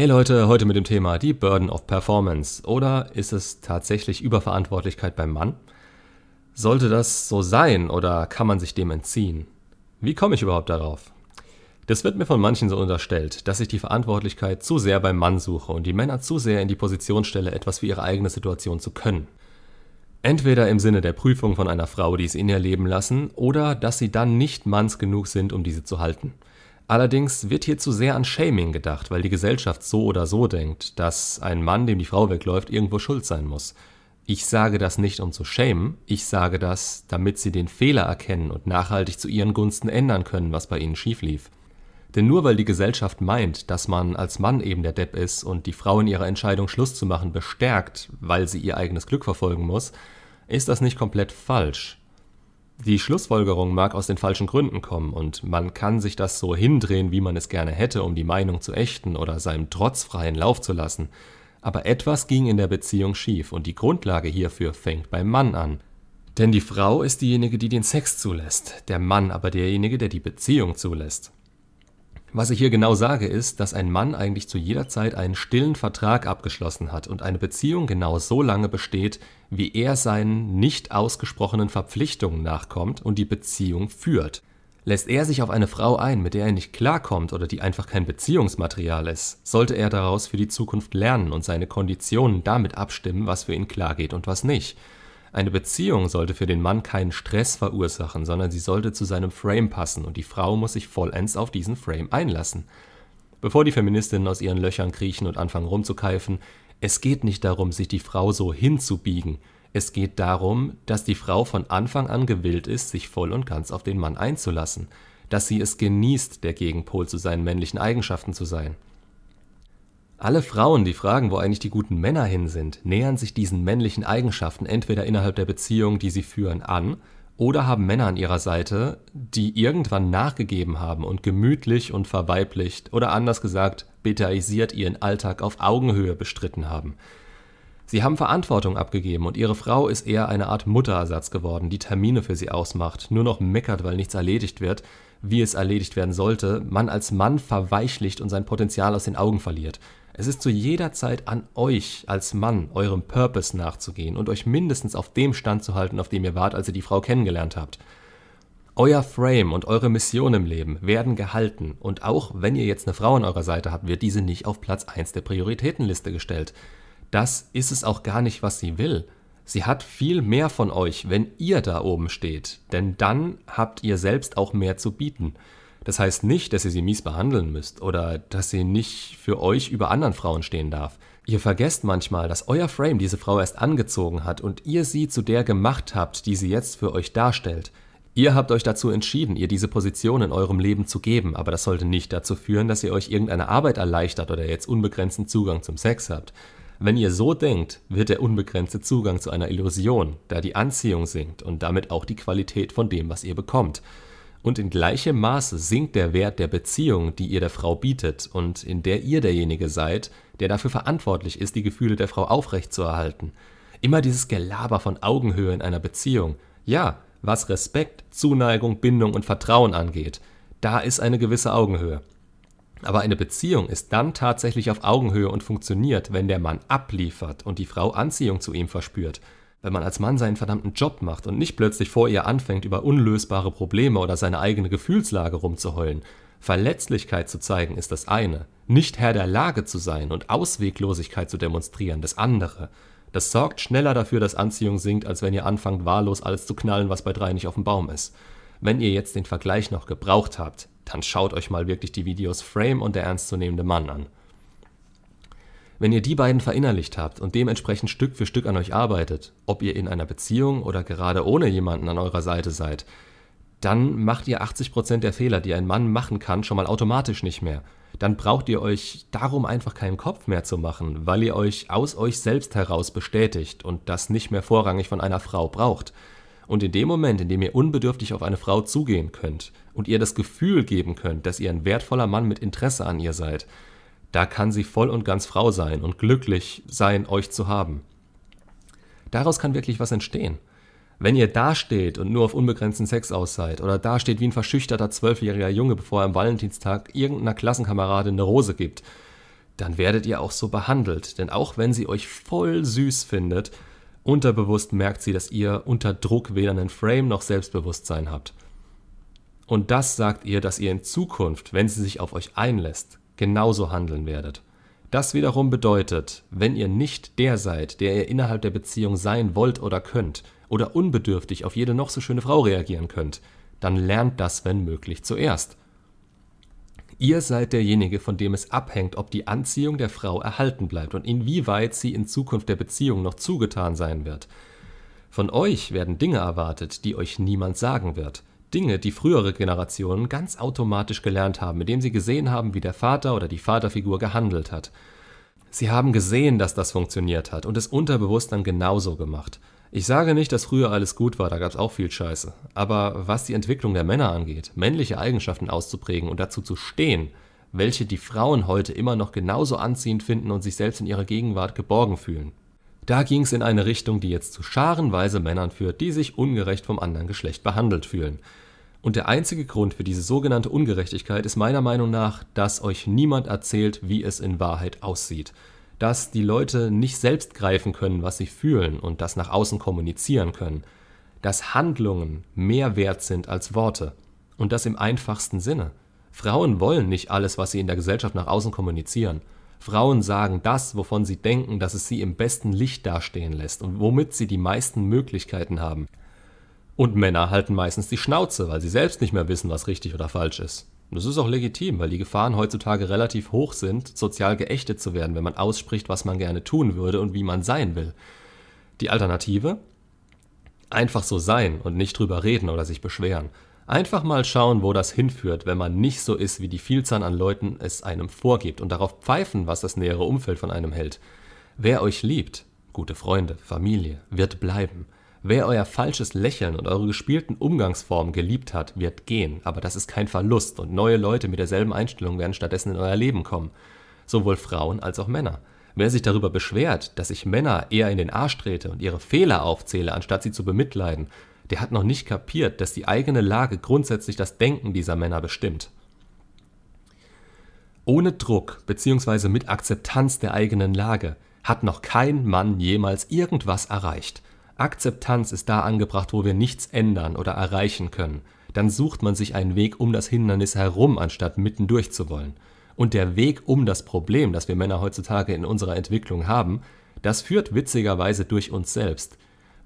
Hey Leute, heute mit dem Thema die Burden of Performance. Oder ist es tatsächlich Überverantwortlichkeit beim Mann? Sollte das so sein oder kann man sich dem entziehen? Wie komme ich überhaupt darauf? Das wird mir von manchen so unterstellt, dass ich die Verantwortlichkeit zu sehr beim Mann suche und die Männer zu sehr in die Position stelle, etwas für ihre eigene Situation zu können. Entweder im Sinne der Prüfung von einer Frau, die sie in ihr leben lassen, oder dass sie dann nicht manns genug sind, um diese zu halten. Allerdings wird hier zu sehr an Shaming gedacht, weil die Gesellschaft so oder so denkt, dass ein Mann, dem die Frau wegläuft, irgendwo schuld sein muss. Ich sage das nicht, um zu schämen, ich sage das, damit sie den Fehler erkennen und nachhaltig zu ihren Gunsten ändern können, was bei ihnen schief lief. Denn nur weil die Gesellschaft meint, dass man als Mann eben der Depp ist und die Frau in ihrer Entscheidung Schluss zu machen bestärkt, weil sie ihr eigenes Glück verfolgen muss, ist das nicht komplett falsch. Die Schlussfolgerung mag aus den falschen Gründen kommen und man kann sich das so hindrehen, wie man es gerne hätte, um die Meinung zu ächten oder seinem Trotz freien Lauf zu lassen. Aber etwas ging in der Beziehung schief und die Grundlage hierfür fängt beim Mann an. Denn die Frau ist diejenige, die den Sex zulässt, der Mann aber derjenige, der die Beziehung zulässt. Was ich hier genau sage, ist, dass ein Mann eigentlich zu jeder Zeit einen stillen Vertrag abgeschlossen hat und eine Beziehung genau so lange besteht, wie er seinen nicht ausgesprochenen Verpflichtungen nachkommt und die Beziehung führt. Lässt er sich auf eine Frau ein, mit der er nicht klarkommt oder die einfach kein Beziehungsmaterial ist, sollte er daraus für die Zukunft lernen und seine Konditionen damit abstimmen, was für ihn klar geht und was nicht. Eine Beziehung sollte für den Mann keinen Stress verursachen, sondern sie sollte zu seinem Frame passen und die Frau muss sich vollends auf diesen Frame einlassen. Bevor die Feministinnen aus ihren Löchern kriechen und anfangen rumzukeifen, es geht nicht darum, sich die Frau so hinzubiegen. Es geht darum, dass die Frau von Anfang an gewillt ist, sich voll und ganz auf den Mann einzulassen, dass sie es genießt, der Gegenpol zu seinen männlichen Eigenschaften zu sein. Alle Frauen, die fragen, wo eigentlich die guten Männer hin sind, nähern sich diesen männlichen Eigenschaften entweder innerhalb der Beziehung, die sie führen, an, oder haben Männer an ihrer Seite, die irgendwann nachgegeben haben und gemütlich und verweiblicht oder anders gesagt betaisiert ihren Alltag auf Augenhöhe bestritten haben. Sie haben Verantwortung abgegeben und ihre Frau ist eher eine Art Mutterersatz geworden, die Termine für sie ausmacht, nur noch meckert, weil nichts erledigt wird, wie es erledigt werden sollte, man als Mann verweichlicht und sein Potenzial aus den Augen verliert. Es ist zu jeder Zeit an euch als Mann, eurem Purpose nachzugehen und euch mindestens auf dem Stand zu halten, auf dem ihr wart, als ihr die Frau kennengelernt habt. Euer Frame und eure Mission im Leben werden gehalten und auch wenn ihr jetzt eine Frau an eurer Seite habt, wird diese nicht auf Platz 1 der Prioritätenliste gestellt. Das ist es auch gar nicht, was sie will. Sie hat viel mehr von euch, wenn ihr da oben steht, denn dann habt ihr selbst auch mehr zu bieten. Das heißt nicht, dass ihr sie mies behandeln müsst oder dass sie nicht für euch über anderen Frauen stehen darf. Ihr vergesst manchmal, dass euer Frame diese Frau erst angezogen hat und ihr sie zu der gemacht habt, die sie jetzt für euch darstellt. Ihr habt euch dazu entschieden, ihr diese Position in eurem Leben zu geben, aber das sollte nicht dazu führen, dass ihr euch irgendeine Arbeit erleichtert oder jetzt unbegrenzten Zugang zum Sex habt. Wenn ihr so denkt, wird der unbegrenzte Zugang zu einer Illusion, da die Anziehung sinkt und damit auch die Qualität von dem, was ihr bekommt. Und in gleichem Maße sinkt der Wert der Beziehung, die ihr der Frau bietet und in der ihr derjenige seid, der dafür verantwortlich ist, die Gefühle der Frau aufrechtzuerhalten. Immer dieses Gelaber von Augenhöhe in einer Beziehung. Ja, was Respekt, Zuneigung, Bindung und Vertrauen angeht, da ist eine gewisse Augenhöhe. Aber eine Beziehung ist dann tatsächlich auf Augenhöhe und funktioniert, wenn der Mann abliefert und die Frau Anziehung zu ihm verspürt wenn man als Mann seinen verdammten Job macht und nicht plötzlich vor ihr anfängt, über unlösbare Probleme oder seine eigene Gefühlslage rumzuheulen. Verletzlichkeit zu zeigen ist das eine, nicht Herr der Lage zu sein und Ausweglosigkeit zu demonstrieren das andere. Das sorgt schneller dafür, dass Anziehung sinkt, als wenn ihr anfangt, wahllos alles zu knallen, was bei drei nicht auf dem Baum ist. Wenn ihr jetzt den Vergleich noch gebraucht habt, dann schaut euch mal wirklich die Videos Frame und der ernstzunehmende Mann an. Wenn ihr die beiden verinnerlicht habt und dementsprechend Stück für Stück an euch arbeitet, ob ihr in einer Beziehung oder gerade ohne jemanden an eurer Seite seid, dann macht ihr 80% der Fehler, die ein Mann machen kann, schon mal automatisch nicht mehr. Dann braucht ihr euch darum einfach keinen Kopf mehr zu machen, weil ihr euch aus euch selbst heraus bestätigt und das nicht mehr vorrangig von einer Frau braucht. Und in dem Moment, in dem ihr unbedürftig auf eine Frau zugehen könnt und ihr das Gefühl geben könnt, dass ihr ein wertvoller Mann mit Interesse an ihr seid, da kann sie voll und ganz Frau sein und glücklich sein, euch zu haben. Daraus kann wirklich was entstehen. Wenn ihr dasteht und nur auf unbegrenzten Sex aus seid oder dasteht wie ein verschüchterter zwölfjähriger Junge, bevor er am Valentinstag irgendeiner Klassenkameradin eine Rose gibt, dann werdet ihr auch so behandelt. Denn auch wenn sie euch voll süß findet, unterbewusst merkt sie, dass ihr unter Druck weder einen Frame noch Selbstbewusstsein habt. Und das sagt ihr, dass ihr in Zukunft, wenn sie sich auf euch einlässt, genauso handeln werdet. Das wiederum bedeutet, wenn ihr nicht der seid, der ihr innerhalb der Beziehung sein wollt oder könnt, oder unbedürftig auf jede noch so schöne Frau reagieren könnt, dann lernt das, wenn möglich, zuerst. Ihr seid derjenige, von dem es abhängt, ob die Anziehung der Frau erhalten bleibt und inwieweit sie in Zukunft der Beziehung noch zugetan sein wird. Von euch werden Dinge erwartet, die euch niemand sagen wird. Dinge, die frühere Generationen ganz automatisch gelernt haben, indem sie gesehen haben, wie der Vater oder die Vaterfigur gehandelt hat. Sie haben gesehen, dass das funktioniert hat und es unterbewusst dann genauso gemacht. Ich sage nicht, dass früher alles gut war, da gab es auch viel Scheiße. Aber was die Entwicklung der Männer angeht, männliche Eigenschaften auszuprägen und dazu zu stehen, welche die Frauen heute immer noch genauso anziehend finden und sich selbst in ihrer Gegenwart geborgen fühlen. Da ging es in eine Richtung, die jetzt zu scharenweise Männern führt, die sich ungerecht vom anderen Geschlecht behandelt fühlen. Und der einzige Grund für diese sogenannte Ungerechtigkeit ist meiner Meinung nach, dass euch niemand erzählt, wie es in Wahrheit aussieht dass die Leute nicht selbst greifen können, was sie fühlen und das nach außen kommunizieren können, dass Handlungen mehr wert sind als Worte und das im einfachsten Sinne. Frauen wollen nicht alles, was sie in der Gesellschaft nach außen kommunizieren. Frauen sagen das, wovon sie denken, dass es sie im besten Licht dastehen lässt und womit sie die meisten Möglichkeiten haben. Und Männer halten meistens die Schnauze, weil sie selbst nicht mehr wissen, was richtig oder falsch ist. Und das ist auch legitim, weil die Gefahren heutzutage relativ hoch sind, sozial geächtet zu werden, wenn man ausspricht, was man gerne tun würde und wie man sein will. Die Alternative? Einfach so sein und nicht drüber reden oder sich beschweren. Einfach mal schauen, wo das hinführt, wenn man nicht so ist, wie die Vielzahl an Leuten es einem vorgibt und darauf pfeifen, was das nähere Umfeld von einem hält. Wer euch liebt, gute Freunde, Familie, wird bleiben. Wer euer falsches Lächeln und eure gespielten Umgangsformen geliebt hat, wird gehen, aber das ist kein Verlust und neue Leute mit derselben Einstellung werden stattdessen in euer Leben kommen. Sowohl Frauen als auch Männer. Wer sich darüber beschwert, dass ich Männer eher in den Arsch trete und ihre Fehler aufzähle, anstatt sie zu bemitleiden, der hat noch nicht kapiert, dass die eigene Lage grundsätzlich das Denken dieser Männer bestimmt. Ohne Druck bzw. mit Akzeptanz der eigenen Lage hat noch kein Mann jemals irgendwas erreicht. Akzeptanz ist da angebracht, wo wir nichts ändern oder erreichen können. Dann sucht man sich einen Weg um das Hindernis herum, anstatt mitten durchzuwollen. Und der Weg um das Problem, das wir Männer heutzutage in unserer Entwicklung haben, das führt witzigerweise durch uns selbst.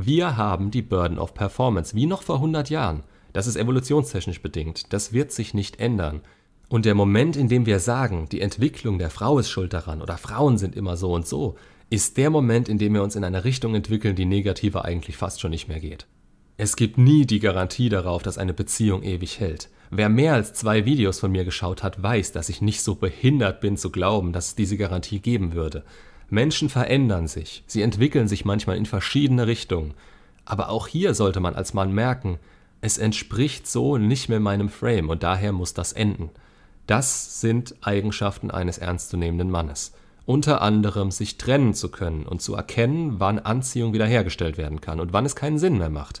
Wir haben die Burden of Performance, wie noch vor 100 Jahren. Das ist evolutionstechnisch bedingt. Das wird sich nicht ändern. Und der Moment, in dem wir sagen, die Entwicklung der Frau ist schuld daran oder Frauen sind immer so und so, ist der Moment, in dem wir uns in eine Richtung entwickeln, die negativer eigentlich fast schon nicht mehr geht. Es gibt nie die Garantie darauf, dass eine Beziehung ewig hält. Wer mehr als zwei Videos von mir geschaut hat, weiß, dass ich nicht so behindert bin zu glauben, dass es diese Garantie geben würde. Menschen verändern sich, sie entwickeln sich manchmal in verschiedene Richtungen. Aber auch hier sollte man als Mann merken, es entspricht so nicht mehr meinem Frame und daher muss das enden. Das sind Eigenschaften eines ernstzunehmenden Mannes unter anderem sich trennen zu können und zu erkennen, wann Anziehung wiederhergestellt werden kann und wann es keinen Sinn mehr macht.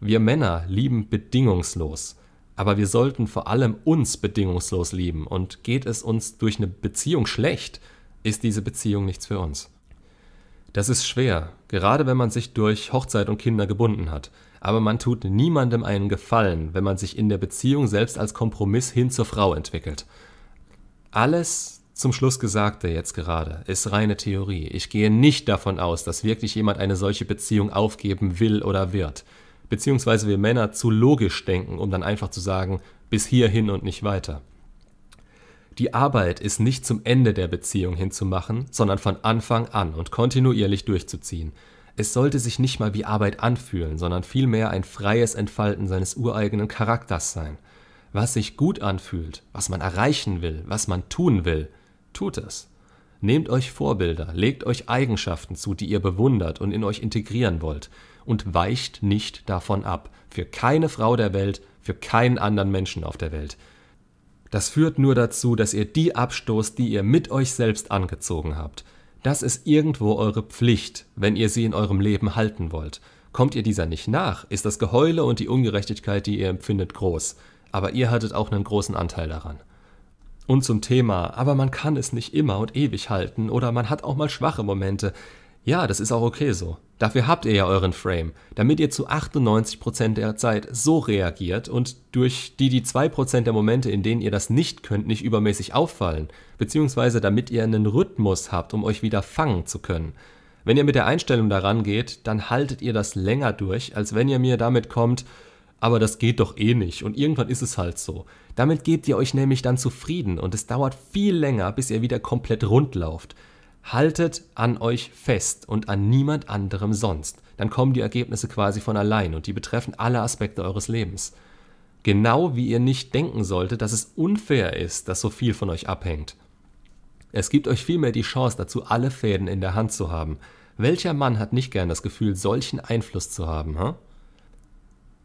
Wir Männer lieben bedingungslos, aber wir sollten vor allem uns bedingungslos lieben und geht es uns durch eine Beziehung schlecht, ist diese Beziehung nichts für uns. Das ist schwer, gerade wenn man sich durch Hochzeit und Kinder gebunden hat, aber man tut niemandem einen Gefallen, wenn man sich in der Beziehung selbst als Kompromiss hin zur Frau entwickelt. Alles zum Schluss Gesagte jetzt gerade ist reine Theorie. Ich gehe nicht davon aus, dass wirklich jemand eine solche Beziehung aufgeben will oder wird. Beziehungsweise wir Männer zu logisch denken, um dann einfach zu sagen, bis hierhin und nicht weiter. Die Arbeit ist nicht zum Ende der Beziehung hinzumachen, sondern von Anfang an und kontinuierlich durchzuziehen. Es sollte sich nicht mal wie Arbeit anfühlen, sondern vielmehr ein freies Entfalten seines ureigenen Charakters sein. Was sich gut anfühlt, was man erreichen will, was man tun will, Tut es. Nehmt euch Vorbilder, legt euch Eigenschaften zu, die ihr bewundert und in euch integrieren wollt, und weicht nicht davon ab. Für keine Frau der Welt, für keinen anderen Menschen auf der Welt. Das führt nur dazu, dass ihr die abstoßt, die ihr mit euch selbst angezogen habt. Das ist irgendwo eure Pflicht, wenn ihr sie in eurem Leben halten wollt. Kommt ihr dieser nicht nach, ist das Geheule und die Ungerechtigkeit, die ihr empfindet, groß. Aber ihr hattet auch einen großen Anteil daran. Und zum Thema, aber man kann es nicht immer und ewig halten oder man hat auch mal schwache Momente. Ja, das ist auch okay so. Dafür habt ihr ja euren Frame, damit ihr zu 98% der Zeit so reagiert und durch die die 2% der Momente, in denen ihr das nicht könnt, nicht übermäßig auffallen, beziehungsweise damit ihr einen Rhythmus habt, um euch wieder fangen zu können. Wenn ihr mit der Einstellung daran geht, dann haltet ihr das länger durch, als wenn ihr mir damit kommt, aber das geht doch eh nicht und irgendwann ist es halt so. Damit gebt ihr euch nämlich dann zufrieden und es dauert viel länger, bis ihr wieder komplett rund lauft. Haltet an euch fest und an niemand anderem sonst. Dann kommen die Ergebnisse quasi von allein und die betreffen alle Aspekte eures Lebens. Genau wie ihr nicht denken solltet, dass es unfair ist, dass so viel von euch abhängt. Es gibt euch vielmehr die Chance dazu, alle Fäden in der Hand zu haben. Welcher Mann hat nicht gern das Gefühl, solchen Einfluss zu haben? Hm?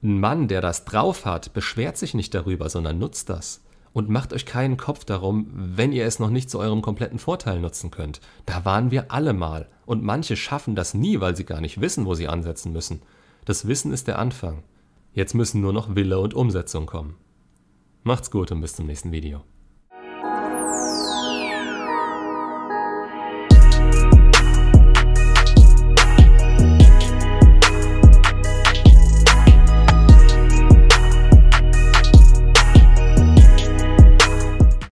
Ein Mann, der das drauf hat, beschwert sich nicht darüber, sondern nutzt das und macht euch keinen Kopf darum, wenn ihr es noch nicht zu eurem kompletten Vorteil nutzen könnt. Da waren wir alle mal. Und manche schaffen das nie, weil sie gar nicht wissen, wo sie ansetzen müssen. Das Wissen ist der Anfang. Jetzt müssen nur noch Wille und Umsetzung kommen. Macht's gut und bis zum nächsten Video.